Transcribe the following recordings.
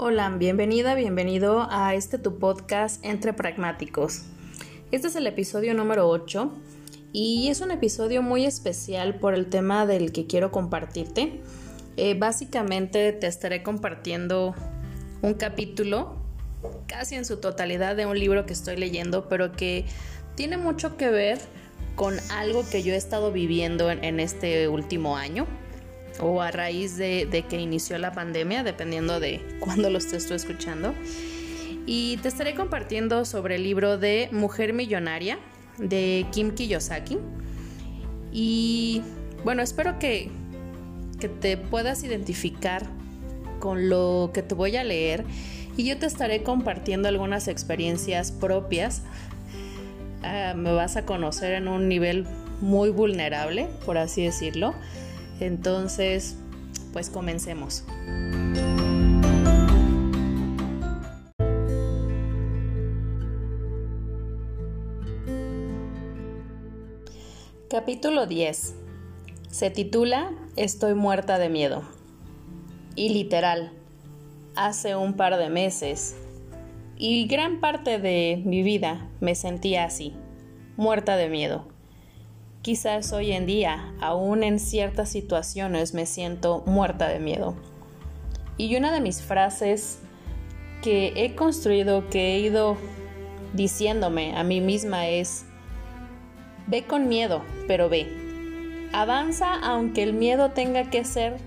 Hola, bienvenida, bienvenido a este tu podcast Entre Pragmáticos. Este es el episodio número 8 y es un episodio muy especial por el tema del que quiero compartirte. Eh, básicamente te estaré compartiendo un capítulo casi en su totalidad de un libro que estoy leyendo, pero que tiene mucho que ver con algo que yo he estado viviendo en este último año o a raíz de, que inició la pandemia, dependiendo de cuándo lo estés escuchando. Y te estaré compartiendo sobre el libro de Mujer Millonaria de Kim Kiyosaki. Y bueno, espero que, que te puedas identificar con lo que te voy a leer y yo te estaré compartiendo algunas experiencias propias. Ah, me vas a conocer en un nivel muy vulnerable, por así decirlo. Entonces, pues comencemos. Capítulo 10. Se titula Estoy muerta de miedo. Y literal, hace un par de meses y gran parte de mi vida me sentía así, muerta de miedo. Quizás hoy en día, aún en ciertas situaciones, me siento muerta de miedo. Y una de mis frases que he construido, que he ido diciéndome a mí misma es, ve con miedo, pero ve. Avanza aunque el miedo tenga que ser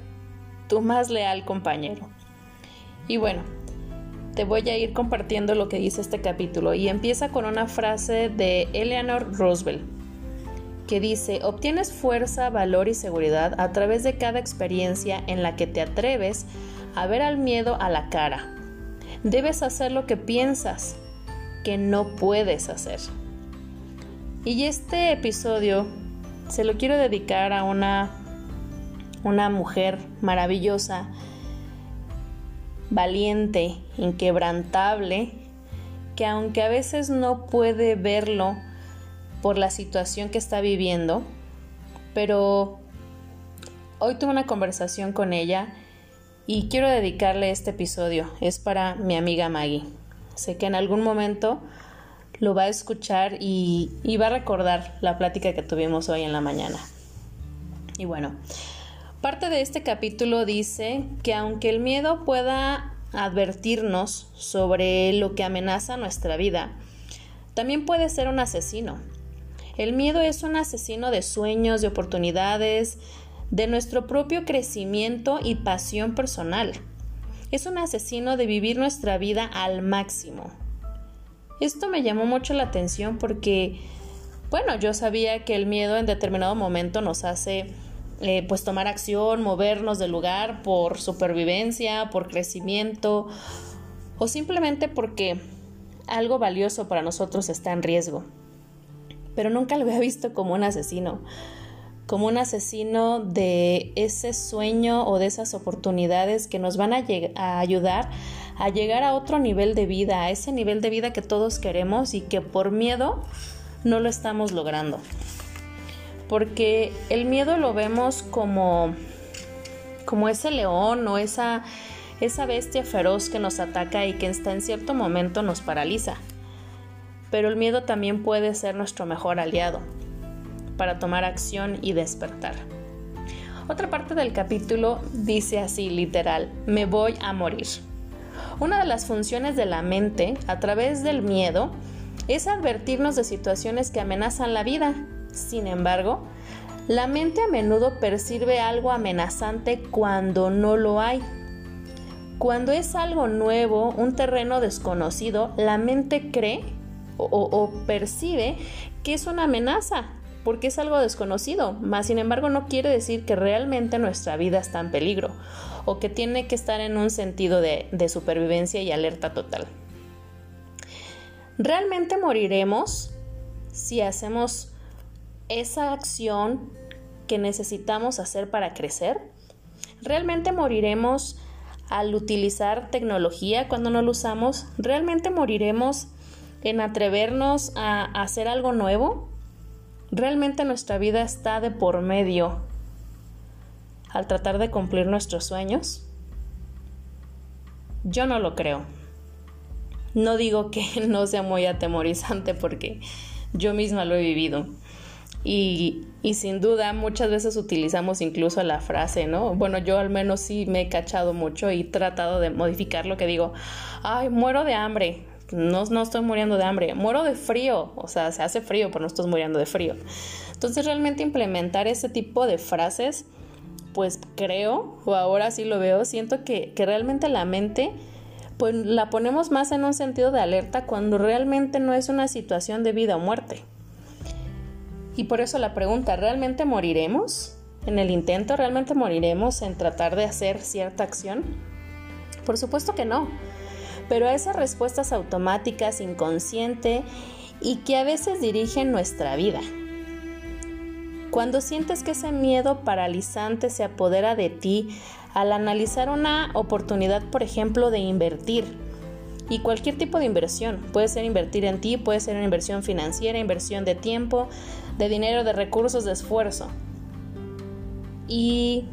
tu más leal compañero. Y bueno, te voy a ir compartiendo lo que dice este capítulo y empieza con una frase de Eleanor Roosevelt que dice, obtienes fuerza, valor y seguridad a través de cada experiencia en la que te atreves a ver al miedo a la cara. Debes hacer lo que piensas que no puedes hacer. Y este episodio se lo quiero dedicar a una, una mujer maravillosa, valiente, inquebrantable, que aunque a veces no puede verlo, por la situación que está viviendo, pero hoy tuve una conversación con ella y quiero dedicarle este episodio. Es para mi amiga Maggie. Sé que en algún momento lo va a escuchar y, y va a recordar la plática que tuvimos hoy en la mañana. Y bueno, parte de este capítulo dice que aunque el miedo pueda advertirnos sobre lo que amenaza nuestra vida, también puede ser un asesino el miedo es un asesino de sueños, de oportunidades, de nuestro propio crecimiento y pasión personal. Es un asesino de vivir nuestra vida al máximo. Esto me llamó mucho la atención porque, bueno, yo sabía que el miedo en determinado momento nos hace eh, pues tomar acción, movernos del lugar por supervivencia, por crecimiento o simplemente porque algo valioso para nosotros está en riesgo pero nunca lo había visto como un asesino, como un asesino de ese sueño o de esas oportunidades que nos van a, ayudar a llegar a otro nivel de vida, a ese nivel de vida que todos queremos y que por miedo no lo estamos logrando. Porque el miedo lo vemos como, como ese león o esa, esa bestia feroz que nos ataca y que está en cierto momento nos paraliza pero el miedo también puede ser nuestro mejor aliado para tomar acción y despertar. Otra parte del capítulo dice así literal, me voy a morir. Una de las funciones de la mente a través del miedo es advertirnos de situaciones que amenazan la vida. Sin embargo, la mente a menudo percibe algo amenazante cuando no lo hay. Cuando es algo nuevo, un terreno desconocido, la mente cree o, percibe que es una amenaza, porque es algo desconocido, mas sin embargo no quiere decir que realmente nuestra vida está en peligro o que tiene que estar en un sentido de supervivencia y alerta total. ¿Realmente moriremos si hacemos esa acción que necesitamos hacer para crecer? ¿Realmente moriremos al utilizar tecnología cuando no lo usamos? ¿Realmente moriremos en atrevernos a hacer algo nuevo, realmente nuestra vida está de por medio al tratar de cumplir nuestros sueños. Yo no lo creo. No digo que no sea muy atemorizante porque yo misma lo he vivido. Y, y, sin duda muchas veces utilizamos incluso la frase, ¿no? Bueno, yo al menos sí me he cachado mucho y tratado de modificar lo que digo, ay, muero de hambre. No, no estoy muriendo de hambre, muero de frío. O sea, se hace frío, pero no estoy muriendo de frío. Entonces realmente implementar ese tipo de frases, pues creo, o ahora sí lo veo, siento que, que realmente la mente pues la ponemos más en un sentido de alerta cuando realmente no es una situación de vida o muerte. Y por eso la pregunta, ¿realmente moriremos en el intento? ¿Realmente moriremos en tratar de hacer cierta acción? Por supuesto que no. Pero a esas respuestas automáticas, inconsciente y que a veces dirigen nuestra vida. Cuando sientes que ese miedo paralizante se apodera de ti al analizar una oportunidad, por ejemplo, de invertir. Y cualquier tipo de inversión. Puede ser invertir en ti, puede ser una inversión financiera, inversión de tiempo, de dinero, de recursos, de esfuerzo. Y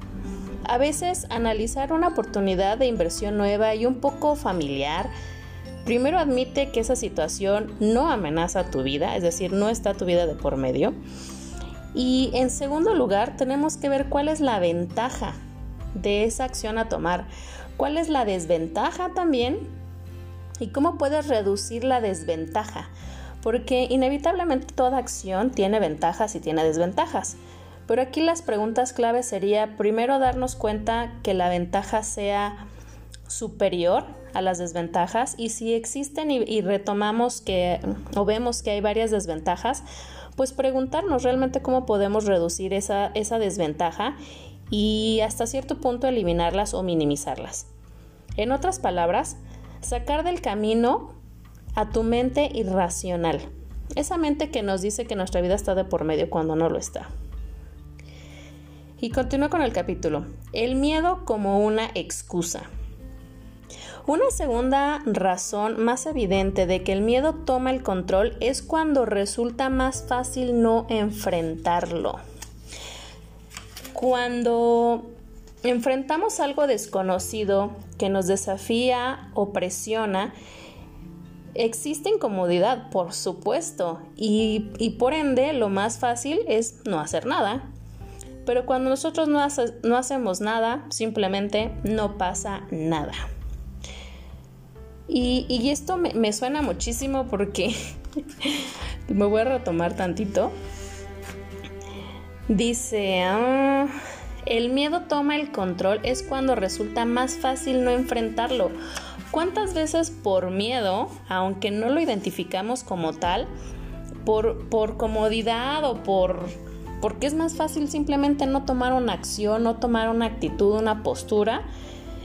a veces analizar una oportunidad de inversión nueva y un poco familiar, primero admite que esa situación no amenaza tu vida, es decir, no está tu vida de por medio. Y en segundo lugar, tenemos que ver cuál es la ventaja de esa acción a tomar. ¿Cuál es la desventaja también? ¿Y cómo puedes reducir la desventaja? Porque inevitablemente toda acción tiene ventajas y tiene desventajas. Pero aquí las preguntas claves sería primero darnos cuenta que la ventaja sea superior a las desventajas y si existen y, retomamos que o vemos que hay varias desventajas, pues preguntarnos realmente cómo podemos reducir esa, esa desventaja y hasta cierto punto eliminarlas o minimizarlas. En otras palabras, sacar del camino a tu mente irracional, esa mente que nos dice que nuestra vida está de por medio cuando no lo está. Y continúo con el capítulo, el miedo como una excusa. Una segunda razón más evidente de que el miedo toma el control es cuando resulta más fácil no enfrentarlo. Cuando enfrentamos algo desconocido que nos desafía o presiona, existe incomodidad, por supuesto, y, por ende lo más fácil es no hacer nada. Pero cuando nosotros no, no hacemos nada, simplemente no pasa nada. Y, esto me, suena muchísimo porque me voy a retomar tantito. Dice, ah, el miedo toma el control es cuando resulta más fácil no enfrentarlo. ¿Cuántas veces por miedo, aunque no lo identificamos como tal, por, por comodidad o por porque es más fácil simplemente no tomar una acción, no tomar una actitud, una postura,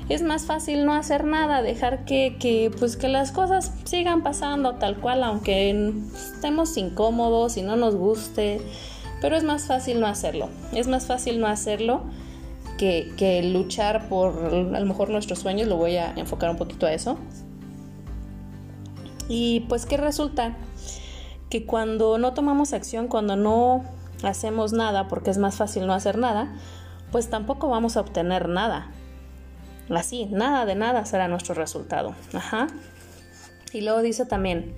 es más fácil no hacer nada, dejar que, que, pues que las cosas sigan pasando tal cual, aunque estemos incómodos y no nos guste pero es más fácil no hacerlo. Es más fácil no hacerlo que, luchar por a lo mejor nuestros sueños, lo voy a enfocar un poquito a eso. Y pues ¿qué resulta? Que cuando no tomamos acción, cuando no hacemos nada, porque es más fácil no hacer nada, pues tampoco vamos a obtener nada. Así, nada de nada será nuestro resultado. Ajá. Y luego dice también,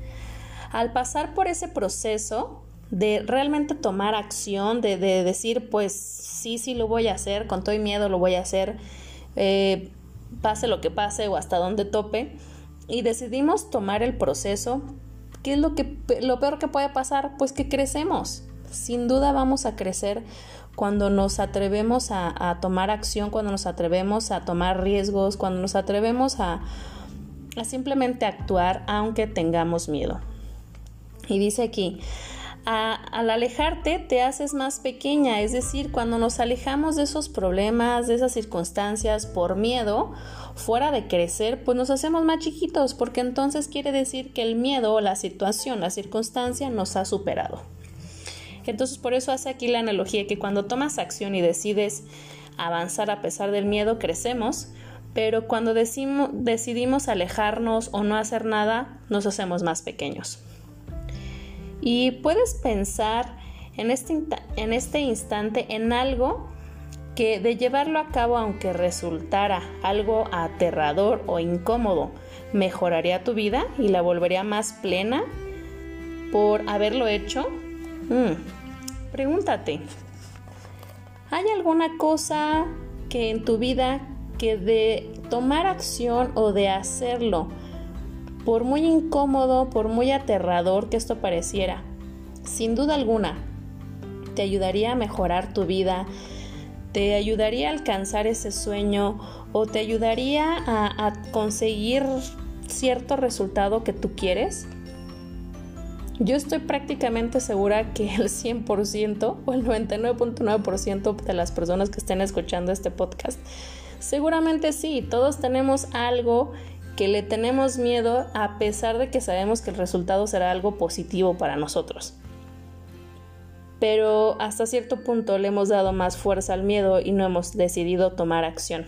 al pasar por ese proceso, de realmente tomar acción, de, decir, pues sí, sí lo voy a hacer, con todo y miedo lo voy a hacer, eh, pase lo que pase o hasta donde tope, y decidimos tomar el proceso, ¿qué es lo, que, lo peor que puede pasar? Pues que crecemos. Sin duda vamos a crecer cuando nos atrevemos a, tomar acción, cuando nos atrevemos a tomar riesgos, cuando nos atrevemos a, a simplemente actuar aunque tengamos miedo. Y dice aquí, al alejarte te haces más pequeña, es decir, cuando nos alejamos de esos problemas, de esas circunstancias por miedo, fuera de crecer, pues nos hacemos más chiquitos, porque entonces quiere decir que el miedo la situación, la circunstancia nos ha superado. Entonces por eso hace aquí la analogía que cuando tomas acción y decides avanzar a pesar del miedo, crecemos, pero cuando decidimos alejarnos o no hacer nada, nos hacemos más pequeños. Y puedes pensar en este, en este instante en algo que de llevarlo a cabo aunque resultara algo aterrador o incómodo, mejoraría tu vida y la volvería más plena por haberlo hecho? Mm, pregúntate, ¿hay alguna cosa que en tu vida que de tomar acción o de hacerlo, por muy incómodo, por muy aterrador que esto pareciera, sin duda alguna, te ayudaría a mejorar tu vida, te ayudaría a alcanzar ese sueño o te ayudaría a, conseguir cierto resultado que tú quieres? Yo estoy prácticamente segura que el 100% o el 99.9% de las personas que estén escuchando este podcast, seguramente sí, todos tenemos algo que le tenemos miedo a pesar de que sabemos que el resultado será algo positivo para nosotros. Pero hasta cierto punto le hemos dado más fuerza al miedo y no hemos decidido tomar acción.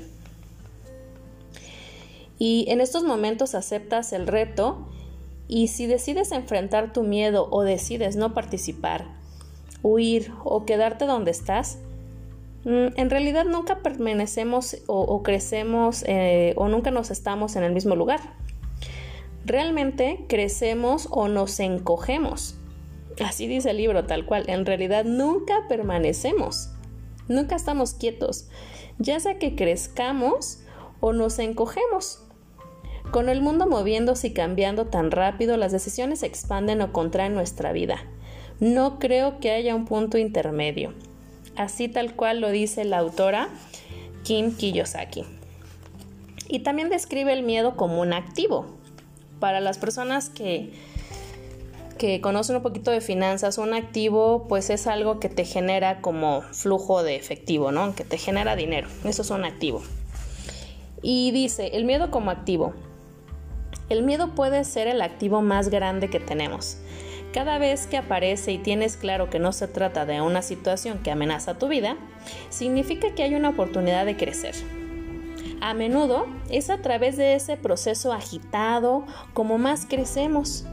Y en estos momentos aceptas el reto y si decides enfrentar tu miedo o decides no participar, huir o quedarte donde estás, mm, en realidad nunca permanecemos o, crecemos eh, o nunca nos estamos en el mismo lugar. Realmente crecemos o nos encogemos. Así dice el libro tal cual. En realidad nunca permanecemos. Nunca estamos quietos. Ya sea que crezcamos o nos encogemos. Con el mundo moviéndose y cambiando tan rápido, las decisiones expanden o contraen nuestra vida. No creo que haya un punto intermedio. Así tal cual lo dice la autora Kim Kiyosaki. Y también describe el miedo como un activo. Para las personas que, que conocen un poquito de finanzas, un activo pues es algo que te genera como flujo de efectivo, ¿no? Que te genera dinero. Eso es un activo. Y dice, el miedo como activo. El miedo puede ser el activo más grande que tenemos. Cada vez que aparece y tienes claro que no se trata de una situación que amenaza tu vida, significa que hay una oportunidad de crecer. A menudo es a través de ese proceso agitado como más crecemos.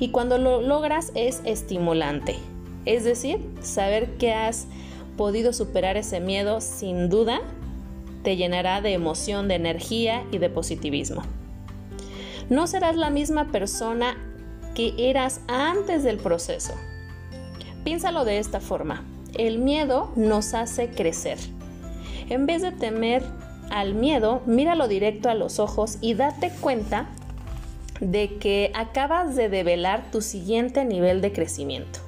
Y cuando lo logras es estimulante. Es decir, saber que has podido superar ese miedo sin duda te llenará de emoción, de energía y de positivismo no serás la misma persona que eras antes del proceso. Piénsalo de esta forma. El miedo nos hace crecer. En vez de temer al miedo, míralo directo a los ojos y date cuenta de que acabas de develar tu siguiente nivel de crecimiento,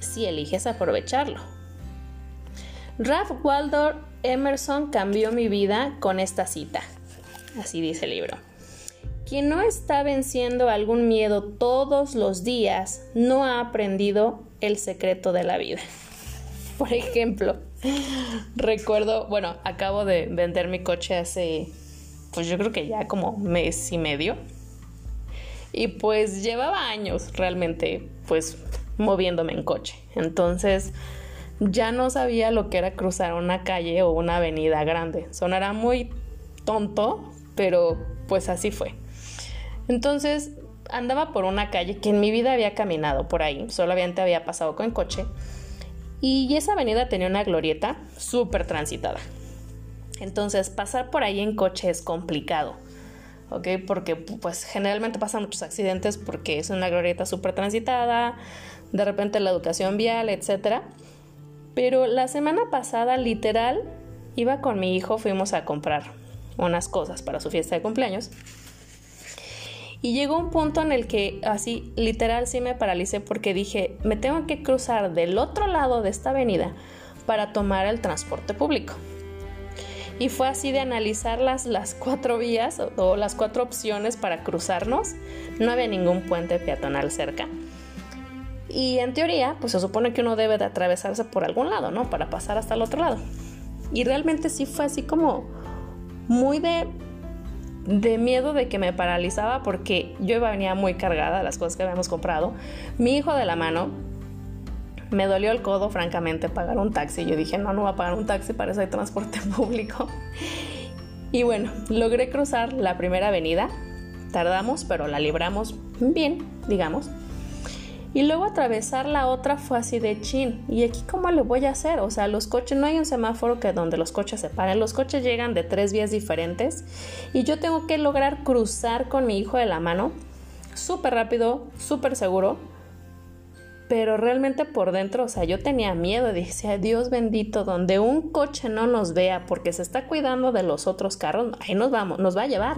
si eliges aprovecharlo. Ralph Waldo Emerson cambió mi vida con esta cita. Así dice el libro. Quien no está venciendo algún miedo todos los días no ha aprendido el secreto de la vida. Por ejemplo, recuerdo, bueno, acabo de vender mi coche hace, pues yo creo que ya como mes y medio. Y pues llevaba años realmente, pues moviéndome en coche. Entonces ya no sabía lo que era cruzar una calle o una avenida grande. Sonará muy tonto, pero pues así fue. Entonces andaba por una calle que en mi vida había caminado por ahí, solamente había pasado con coche, y esa avenida tenía una glorieta súper transitada. Entonces pasar por ahí en coche es complicado, ¿ok? Porque pues generalmente pasan muchos accidentes porque es una glorieta súper transitada, de repente la educación vial, etc. Pero la semana pasada literal iba con mi hijo, fuimos a comprar unas cosas para su fiesta de cumpleaños y llegó un punto en el que así literal sí me paralicé porque dije, me tengo que cruzar del otro lado de esta avenida para tomar el transporte público. Y fue así de analizar las, las cuatro vías o, o las cuatro opciones para cruzarnos. No había ningún puente peatonal cerca. Y en teoría, pues se supone que uno debe de atravesarse por algún lado, ¿no? Para pasar hasta el otro lado. Y realmente sí fue así como muy de de miedo de que me paralizaba porque yo venía muy cargada las cosas que habíamos comprado. Mi hijo de la mano, me dolió el codo, francamente, pagar un taxi. Yo dije, no, no voy a pagar un taxi para ese transporte público. Y bueno, logré cruzar la primera avenida. Tardamos, pero la libramos bien, digamos. Y luego atravesar la otra fue así de chin. ¿Y aquí cómo le voy a hacer? O sea, los coches, no hay un semáforo que donde los coches se paren. Los coches llegan de tres vías diferentes. Y yo tengo que lograr cruzar con mi hijo de la mano. Súper rápido, súper seguro. Pero realmente por dentro, o sea, yo tenía miedo. Dije, Dios bendito, donde un coche no nos vea porque se está cuidando de los otros carros, ahí nos vamos, nos va a llevar.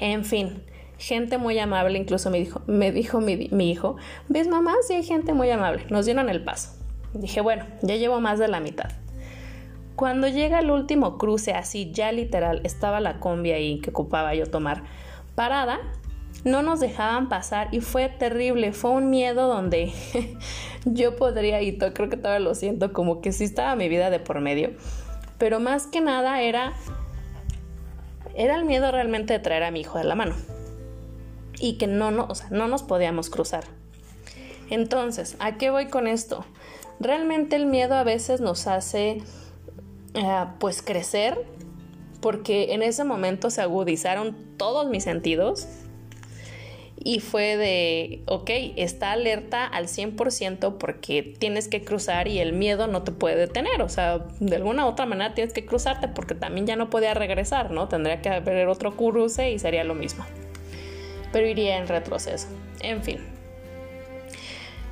En fin, gente muy amable, incluso me dijo, me dijo mi, hijo, ¿ves mamá? Sí hay gente muy amable, nos dieron el paso. Dije, bueno, ya llevo más de la mitad. Cuando llega el último cruce, así ya literal, estaba la combi ahí que ocupaba yo tomar parada, no nos dejaban pasar y fue terrible, fue un miedo donde yo podría, y creo que todavía lo siento, como que sí estaba mi vida de por medio, pero más que nada era, era el miedo realmente de traer a mi hijo de la mano y que no, no, no nos podíamos cruzar. Entonces, ¿a qué voy con esto? Realmente el miedo a veces nos hace eh, pues crecer porque en ese momento se agudizaron todos mis sentidos y fue de, ok, está alerta al 100% porque tienes que cruzar y el miedo no te puede detener, o sea, de alguna otra manera tienes que cruzarte porque también ya no podía regresar, ¿no? Tendría que haber otro cruce y sería lo mismo pero iría en retroceso. En fin,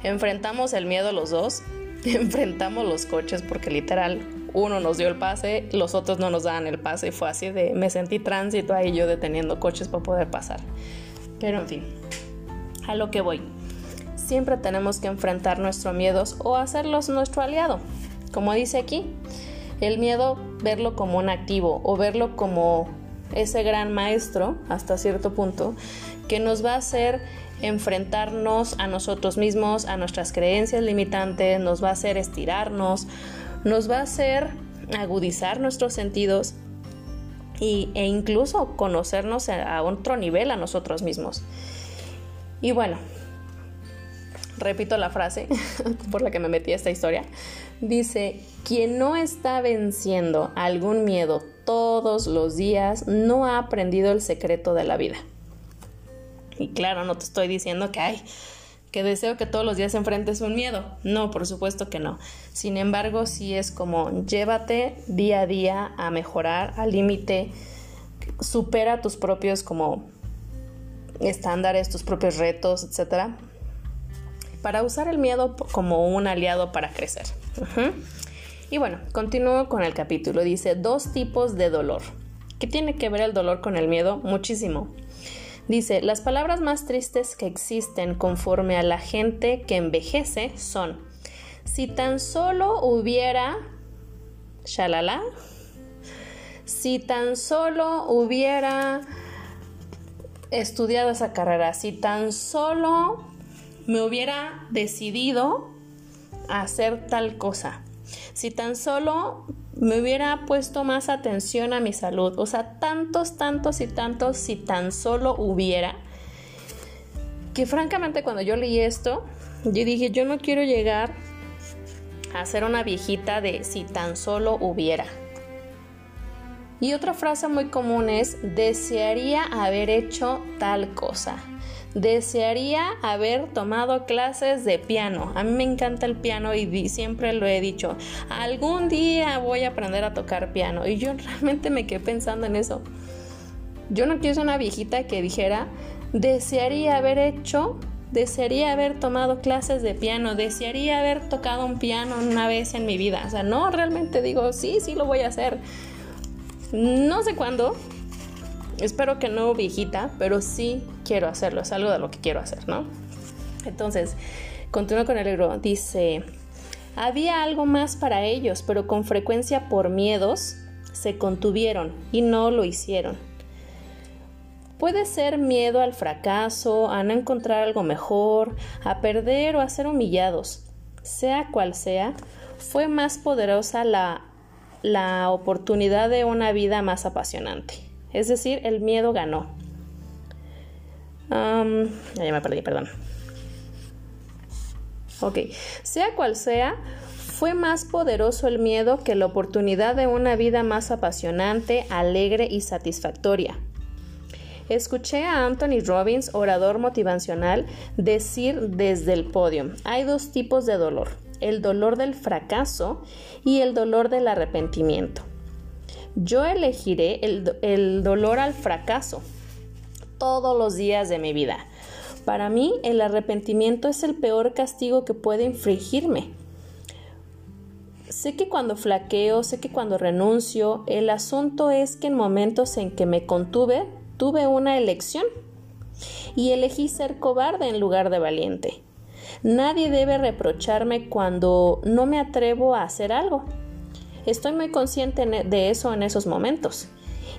enfrentamos el miedo los dos, enfrentamos los coches porque literal uno nos dio el pase, los otros no nos daban el pase y fue así de me sentí tránsito ahí yo deteniendo coches para poder pasar. Pero en fin, a lo que voy. Siempre tenemos que enfrentar nuestros miedos o hacerlos nuestro aliado. Como dice aquí, el miedo verlo como un activo o verlo como ese gran maestro hasta cierto punto que nos va a hacer enfrentarnos a nosotros mismos, a nuestras creencias limitantes, nos va a hacer estirarnos, nos va a hacer agudizar nuestros sentidos y, e incluso conocernos a otro nivel a nosotros mismos. Y bueno, repito la frase por la que me metí esta historia. Dice, quien no está venciendo algún miedo todos los días no ha aprendido el secreto de la vida. Y claro, no te estoy diciendo que hay que deseo que todos los días enfrentes un miedo. No, por supuesto que no. Sin embargo, sí es como llévate día a día a mejorar al límite, supera tus propios como estándares, tus propios retos, etcétera, para usar el miedo como un aliado para crecer. Y bueno, continúo con el capítulo. Dice dos tipos de dolor. ¿Qué tiene que ver el dolor con el miedo? Muchísimo. Dice, las palabras más tristes que existen conforme a la gente que envejece son, si tan solo hubiera, shalala, si tan solo hubiera estudiado esa carrera, si tan solo me hubiera decidido hacer tal cosa, si tan solo me hubiera puesto más atención a mi salud. O sea, tantos, tantos y tantos si tan solo hubiera. Que francamente cuando yo leí esto, yo dije, yo no quiero llegar a ser una viejita de si tan solo hubiera. Y otra frase muy común es, desearía haber hecho tal cosa. Desearía haber tomado clases de piano. A mí me encanta el piano y siempre lo he dicho. Algún día voy a aprender a tocar piano. Y yo realmente me quedé pensando en eso. Yo no quiero ser una viejita que dijera, desearía haber hecho, desearía haber tomado clases de piano, desearía haber tocado un piano una vez en mi vida. O sea, no, realmente digo, sí, sí lo voy a hacer. No sé cuándo, espero que no viejita, pero sí quiero hacerlo, es algo de lo que quiero hacer, ¿no? Entonces, continúo con el libro, dice, había algo más para ellos, pero con frecuencia por miedos se contuvieron y no lo hicieron. Puede ser miedo al fracaso, a no encontrar algo mejor, a perder o a ser humillados. Sea cual sea, fue más poderosa la, la oportunidad de una vida más apasionante. Es decir, el miedo ganó. Ya me perdí, perdón. Ok, sea cual sea, fue más poderoso el miedo que la oportunidad de una vida más apasionante, alegre y satisfactoria. Escuché a Anthony Robbins, orador motivacional, decir desde el podio, hay dos tipos de dolor, el dolor del fracaso y el dolor del arrepentimiento. Yo elegiré el, el dolor al fracaso todos los días de mi vida. Para mí, el arrepentimiento es el peor castigo que puede infligirme. Sé que cuando flaqueo, sé que cuando renuncio, el asunto es que en momentos en que me contuve, tuve una elección y elegí ser cobarde en lugar de valiente. Nadie debe reprocharme cuando no me atrevo a hacer algo. Estoy muy consciente de eso en esos momentos.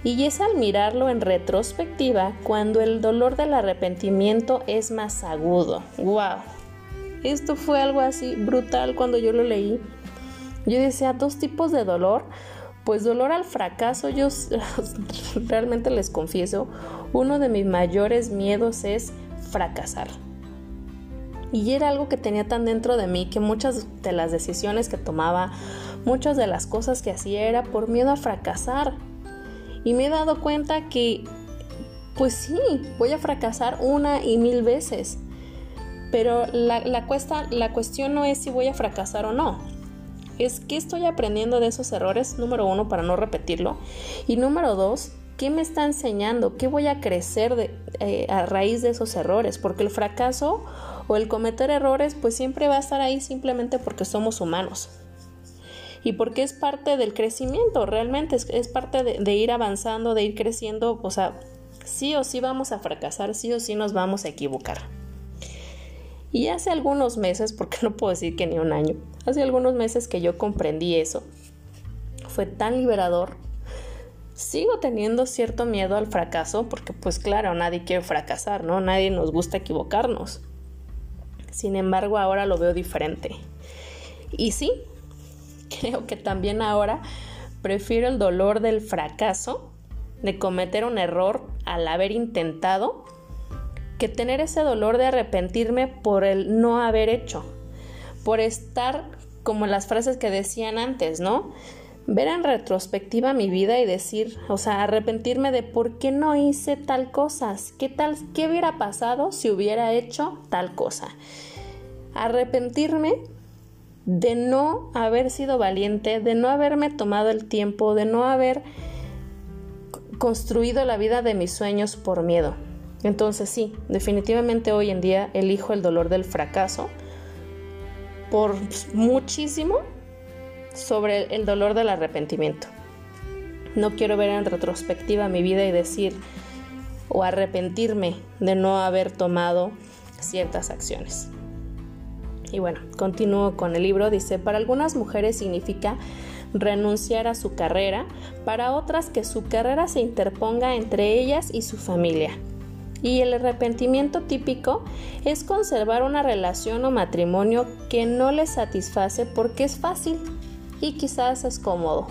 Y es al mirarlo en retrospectiva cuando el dolor del arrepentimiento es más agudo. ¡Wow! Esto fue algo así brutal cuando yo lo leí. Yo decía, dos tipos de dolor. Pues dolor al fracaso, yo realmente les confieso, uno de mis mayores miedos es fracasar. Y era algo que tenía tan dentro de mí que muchas de las decisiones que tomaba, muchas de las cosas que hacía era por miedo a fracasar. Y me he dado cuenta que, pues sí, voy a fracasar una y mil veces. Pero la, cuesta, la cuestión no es si voy a fracasar o no. Es qué estoy aprendiendo de esos errores, número uno, para no repetirlo. Y número dos, ¿qué me está enseñando? ¿Qué voy a crecer eh, a raíz de esos errores? Porque el fracaso o el cometer errores, pues siempre va a estar ahí simplemente porque somos humanos y porque es parte del crecimiento, realmente es, parte de, ir avanzando, de ir creciendo, o sea, sí o sí vamos a fracasar, sí o sí nos vamos a equivocar. Y hace algunos meses, porque no puedo decir que ni un año, hace algunos meses que yo comprendí eso, fue tan liberador. Sigo teniendo cierto miedo al fracaso, porque pues claro, nadie quiere fracasar, ¿no? Nadie nos gusta equivocarnos. Sin embargo, ahora lo veo diferente. Y sí, creo que también ahora prefiero el dolor del fracaso, de cometer un error al haber intentado, que tener ese dolor de arrepentirme por el no haber hecho, por estar como las frases que decían antes, ¿no? Ver en retrospectiva mi vida y decir, o sea, arrepentirme de por qué no hice tal cosa, qué tal, qué hubiera pasado si hubiera hecho tal cosa. Arrepentirme de no haber sido valiente, de no haberme tomado el tiempo, de no haber construido la vida de mis sueños por miedo. Entonces sí, definitivamente hoy en día elijo el dolor del fracaso por muchísimo sobre el dolor del arrepentimiento. No quiero ver en retrospectiva mi vida y decir o arrepentirme de no haber tomado ciertas acciones. Y bueno, continúo con el libro. Dice, para algunas mujeres significa renunciar a su carrera, para otras que su carrera se interponga entre ellas y su familia. Y el arrepentimiento típico es conservar una relación o matrimonio que no les satisface porque es fácil y quizás es cómodo.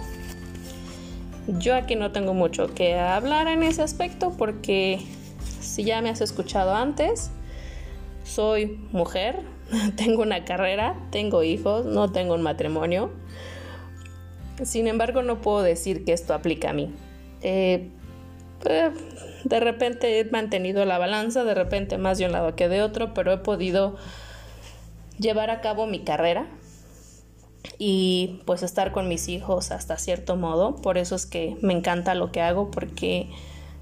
Yo aquí no tengo mucho que hablar en ese aspecto porque si ya me has escuchado antes, soy mujer, tengo una carrera, tengo hijos, no tengo un matrimonio. Sin embargo, no puedo decir que esto aplica a mí. Eh, eh, de repente he mantenido la balanza, de repente más de un lado que de otro, pero he podido llevar a cabo mi carrera y pues estar con mis hijos hasta cierto modo. Por eso es que me encanta lo que hago porque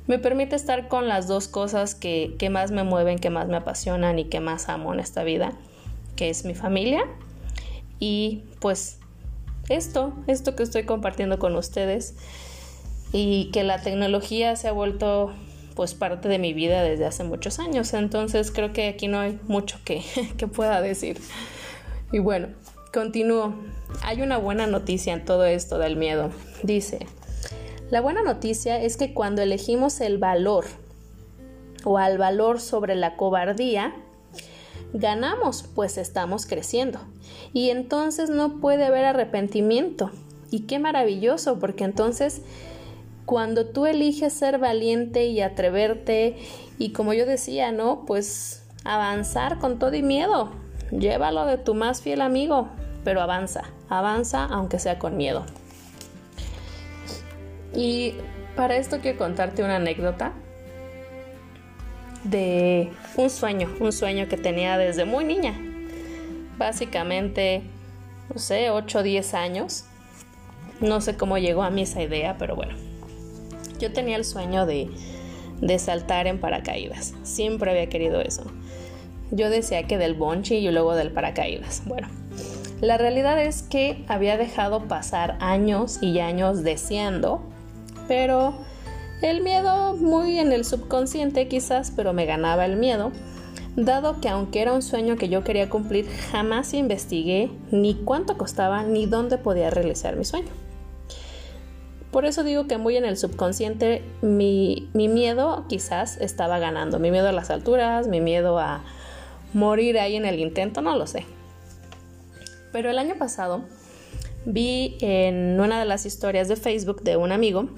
me permite estar con las dos cosas que, que más me mueven, que más me apasionan y que más amo en esta vida que es mi familia. Y pues esto, esto que estoy compartiendo con ustedes y que la tecnología se ha vuelto pues parte de mi vida desde hace muchos años. Entonces creo que aquí no hay mucho que, que pueda decir. Y bueno, continúo. Hay una buena noticia en todo esto del miedo. Dice, la buena noticia es que cuando elegimos el valor o al valor sobre la cobardía, ganamos, pues estamos creciendo. Y entonces no puede haber arrepentimiento. Y qué maravilloso, porque entonces cuando tú eliges ser valiente y atreverte y como yo decía, ¿no? Pues avanzar con todo y miedo. Llévalo de tu más fiel amigo, pero avanza, avanza aunque sea con miedo. Y para esto quiero contarte una anécdota de un sueño, un sueño que tenía desde muy niña. Básicamente, no sé, 8 o 10 años. No sé cómo llegó a mí esa idea, pero bueno. Yo tenía el sueño de, de saltar en paracaídas. Siempre había querido eso. Yo decía que del bonchi y luego del paracaídas. Bueno, la realidad es que había dejado pasar años y años deseando, pero el miedo muy en el subconsciente quizás, pero me ganaba el miedo, dado que aunque era un sueño que yo quería cumplir, jamás investigué ni cuánto costaba ni dónde podía realizar mi sueño. Por eso digo que muy en el subconsciente mi, mi miedo quizás estaba ganando, mi miedo a las alturas, mi miedo a morir ahí en el intento, no lo sé. Pero el año pasado vi en una de las historias de Facebook de un amigo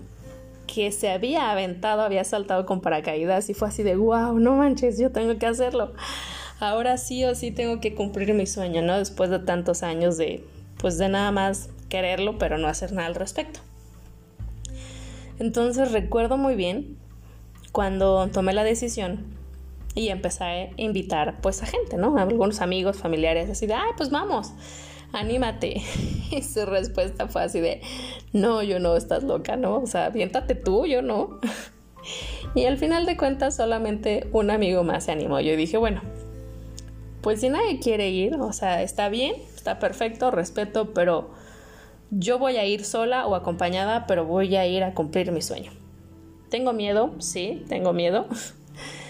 que se había aventado, había saltado con paracaídas y fue así de, wow, no manches, yo tengo que hacerlo. Ahora sí o sí tengo que cumplir mi sueño, ¿no? Después de tantos años de, pues de nada más quererlo, pero no hacer nada al respecto. Entonces recuerdo muy bien cuando tomé la decisión y empecé a invitar pues a gente, ¿no? A algunos amigos, familiares, así de, ay, pues vamos anímate. Y su respuesta fue así de, no, yo no, estás loca, ¿no? O sea, aviéntate tú, yo no. Y al final de cuentas solamente un amigo más se animó. Yo dije, bueno, pues si nadie quiere ir, o sea, está bien, está perfecto, respeto, pero yo voy a ir sola o acompañada, pero voy a ir a cumplir mi sueño. Tengo miedo, sí, tengo miedo.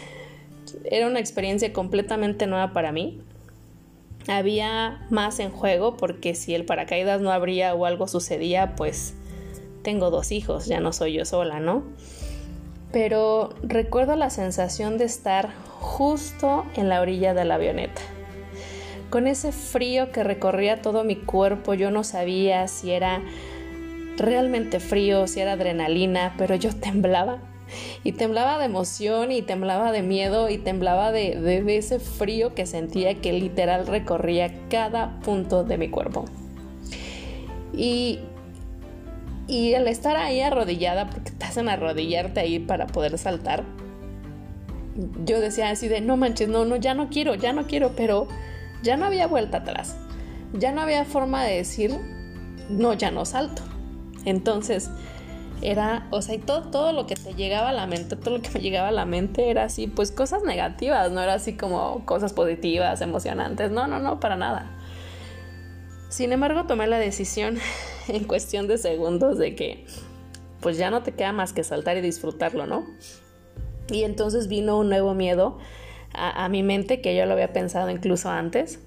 Era una experiencia completamente nueva para mí había más en juego porque si el paracaídas no abría o algo sucedía, pues tengo dos hijos, ya no soy yo sola, ¿no? Pero recuerdo la sensación de estar justo en la orilla de la avioneta. Con ese frío que recorría todo mi cuerpo, yo no sabía si era realmente frío, si era adrenalina, pero yo temblaba y temblaba de emoción y temblaba de miedo y temblaba de, ese frío que sentía que literal recorría cada punto de mi cuerpo. Y, y al estar ahí arrodillada, porque te hacen arrodillarte ahí para poder saltar, yo decía así de, no manches, no, no, ya no quiero, ya no quiero, pero ya no había vuelta atrás. Ya no había forma de decir, no, ya no salto. Entonces, era, o sea, y todo, todo lo que te llegaba a la mente, todo lo que me llegaba a la mente era así, pues cosas negativas, no era así como cosas positivas, emocionantes, no, no, no, para nada. Sin embargo, tomé la decisión en cuestión de segundos de que pues ya no te queda más que saltar y disfrutarlo, ¿no? Y entonces vino un nuevo miedo a, a mi mente que yo lo había pensado incluso antes,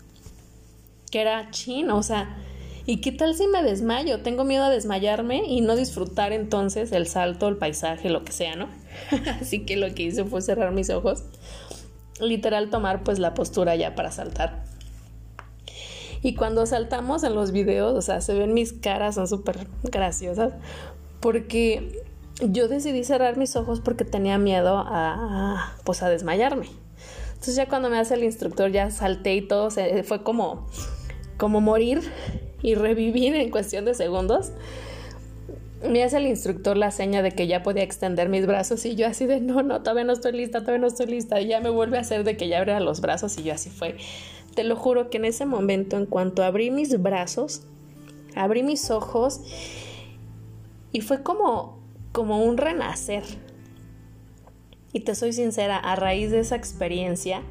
que era chin, o sea, ¿Y qué tal si me desmayo? Tengo miedo a desmayarme y no disfrutar entonces el salto, el paisaje, lo que sea, ¿no? Así que lo que hice fue cerrar mis ojos, literal tomar pues la postura ya para saltar. Y cuando saltamos en los videos, o sea, se ven mis caras, son súper graciosas, porque yo decidí cerrar mis ojos porque tenía miedo a, pues a desmayarme. Entonces ya cuando me hace el instructor ya salté y todo, se, fue como, como morir y revivir en cuestión de segundos, me hace el instructor la seña de que ya podía extender mis brazos y yo así de no, no, todavía no estoy lista, todavía no estoy lista. Y ya me vuelve a hacer de que ya abra los brazos y yo así fue. Te lo juro que en ese momento, en cuanto abrí mis brazos, abrí mis ojos y fue como, como un renacer. Y te soy sincera, a raíz de esa experiencia,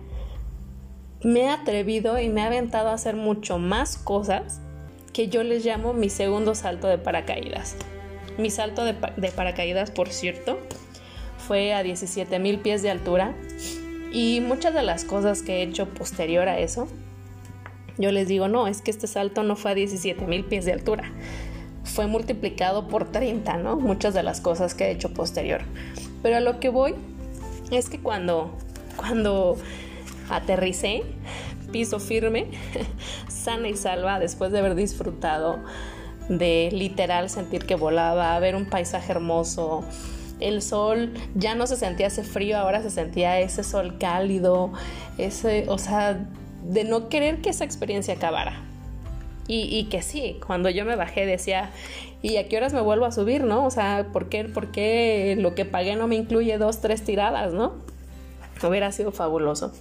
me he atrevido y me he aventado a hacer mucho más cosas que yo les llamo mi segundo salto de paracaídas. Mi salto de, paracaídas, por cierto, fue a 17 mil pies de altura y muchas de las cosas que he hecho posterior a eso, yo les digo, no, es que este salto no fue a 17 mil pies de altura, fue multiplicado por 30, ¿no? Muchas de las cosas que he hecho posterior. Pero a lo que voy es que cuando, cuando aterricé, piso firme, sana y salva, después de haber disfrutado de literal sentir que volaba, ver un paisaje hermoso. El sol ya no se sentía ese frío, ahora se sentía ese sol cálido, ese, o sea, de no querer que esa experiencia acabara. Y, que sí, cuando yo me bajé decía, ¿y a qué horas me vuelvo a subir, no? O sea, ¿por qué, ¿por qué lo que pagué no me incluye dos, tres tiradas, no? hubiera sido fabuloso.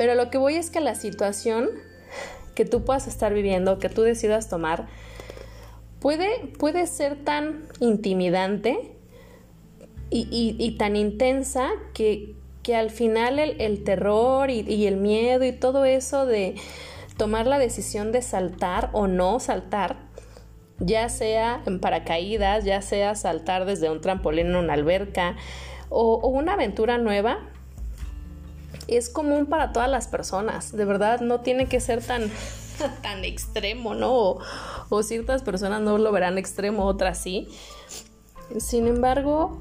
Pero lo que voy es que la situación que tú puedas estar viviendo, que tú decidas tomar, puede, puede ser tan intimidante y, tan intensa que, que al final el, terror y, y, el miedo y todo eso de tomar la decisión de saltar o no saltar, ya sea en paracaídas, ya sea saltar desde un trampolín en una alberca o, o una aventura nueva, es común para todas las personas. De verdad, no tiene que ser tan, tan extremo, ¿no? O, ciertas personas no lo verán extremo, otras sí. Sin embargo,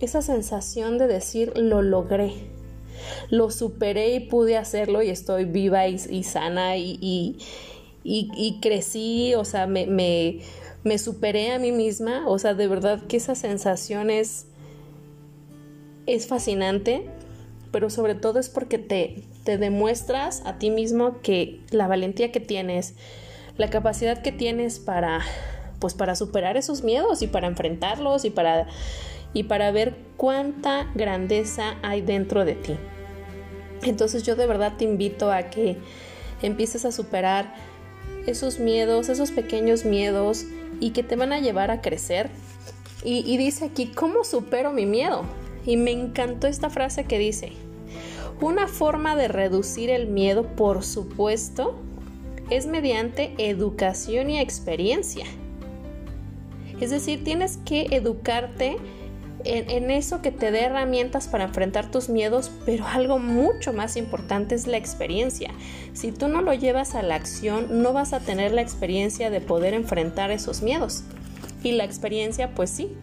esa sensación de decir lo logré, lo superé y pude hacerlo y estoy viva y, sana y, y, crecí, o sea, me, me, superé a mí misma, o sea, de verdad que esa sensación es, es fascinante pero sobre todo es porque te, te demuestras a ti mismo que la valentía que tienes, la capacidad que tienes para pues para superar esos miedos y para enfrentarlos y para y para ver cuánta grandeza hay dentro de ti. Entonces yo de verdad te invito a que empieces a superar esos miedos, esos pequeños miedos y que te van a llevar a crecer. Y, y dice aquí, ¿cómo supero mi miedo? Y me encantó esta frase que dice, una forma de reducir el miedo, por supuesto, es mediante educación y experiencia. Es decir, tienes que educarte en, eso que te dé herramientas para enfrentar tus miedos, pero algo mucho más importante es la experiencia. Si tú no lo llevas a la acción, no vas a tener la experiencia de poder enfrentar esos miedos. Y la experiencia, pues sí,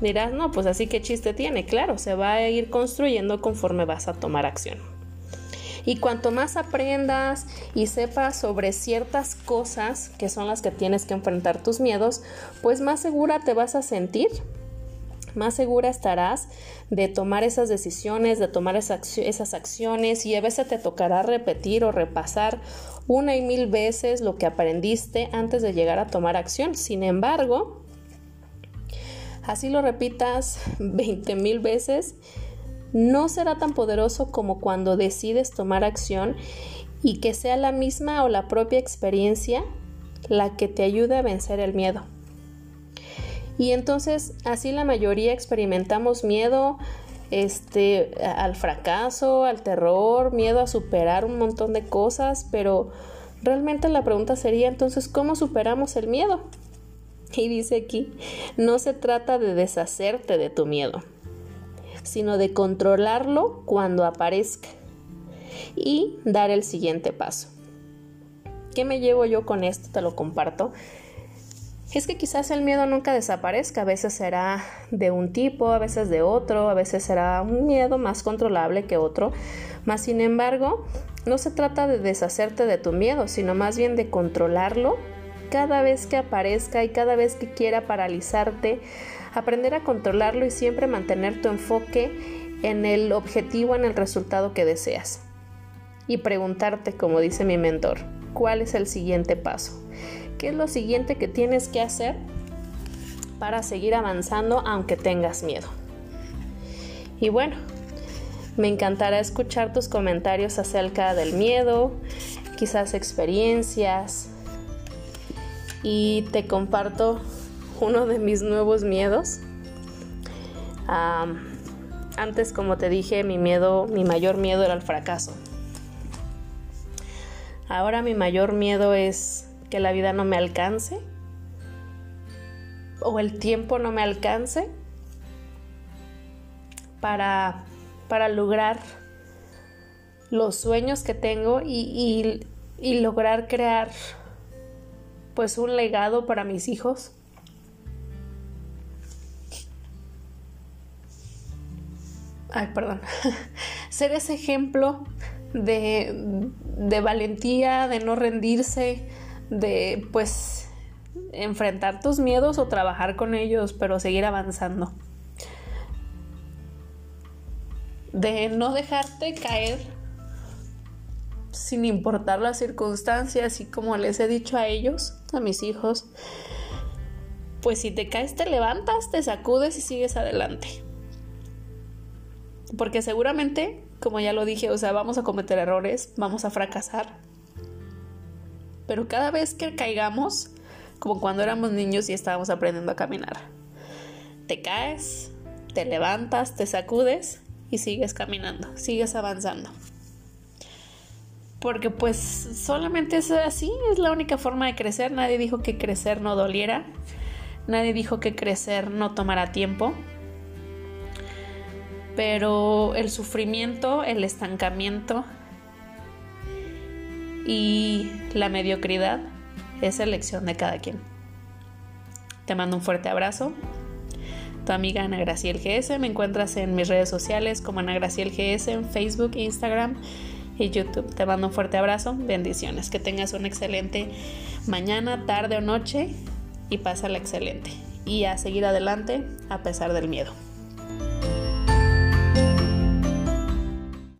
Dirás, no, pues así que chiste tiene, claro, se va a ir construyendo conforme vas a tomar acción. Y cuanto más aprendas y sepas sobre ciertas cosas que son las que tienes que enfrentar tus miedos, pues más segura te vas a sentir, más segura estarás de tomar esas decisiones, de tomar esas acciones y a veces te tocará repetir o repasar una y mil veces lo que aprendiste antes de llegar a tomar acción. Sin embargo, así lo repitas 20 mil veces, no será tan poderoso como cuando decides tomar acción y que sea la misma o la propia experiencia la que te ayude a vencer el miedo. Y entonces así la mayoría experimentamos miedo este al fracaso, al terror, miedo a superar un montón de cosas, pero realmente la pregunta sería entonces ¿cómo superamos el miedo? Y dice aquí, no se trata de deshacerte de tu miedo, sino de controlarlo cuando aparezca y dar el siguiente paso. ¿Qué me llevo yo con esto? Te lo comparto. Es que quizás el miedo nunca desaparezca, a veces será de un tipo, a veces de otro, a veces será un miedo más controlable que otro, mas sin embargo, no se trata de deshacerte de tu miedo, sino más bien de controlarlo cada vez que aparezca y cada vez que quiera paralizarte, aprender a controlarlo y siempre mantener tu enfoque en el objetivo, en el resultado que deseas. Y preguntarte, como dice mi mentor, ¿cuál es el siguiente paso? ¿Qué es lo siguiente que tienes que hacer para seguir avanzando aunque tengas miedo? Y bueno, me encantará escuchar tus comentarios acerca del miedo, quizás experiencias, y te comparto uno de mis nuevos miedos. antes, como te dije, mi miedo, mi mayor miedo era el fracaso. Ahora mi mayor miedo es que la vida no me alcance o el tiempo no me alcance para, para lograr los sueños que tengo y, y lograr crear pues un legado para mis hijos. Ay, perdón. Ser ese ejemplo de, de valentía, de no rendirse, de pues enfrentar tus miedos o trabajar con ellos, pero seguir avanzando. De no dejarte caer sin importar las circunstancias y como les he dicho a ellos, a mis hijos, pues si te caes te levantas, te sacudes y sigues adelante. Porque seguramente, como ya lo dije, o sea, vamos a cometer errores, vamos a fracasar. Pero cada vez que caigamos, como cuando éramos niños y estábamos aprendiendo a caminar, te caes, te levantas, te sacudes y sigues caminando, sigues avanzando. Porque pues solamente es así, es la única forma de crecer. Nadie dijo que crecer no doliera. Nadie dijo que crecer no tomara tiempo. Pero el sufrimiento, el estancamiento y la mediocridad es elección de cada quien. Te mando un fuerte abrazo. Tu amiga Ana Graciel GS. Me encuentras en mis redes sociales como Ana Graciel GS en Facebook, Instagram y YouTube. Te mando un fuerte abrazo. Bendiciones. Que tengas una excelente mañana, tarde o noche y pásala excelente. Y a seguir adelante a pesar del miedo.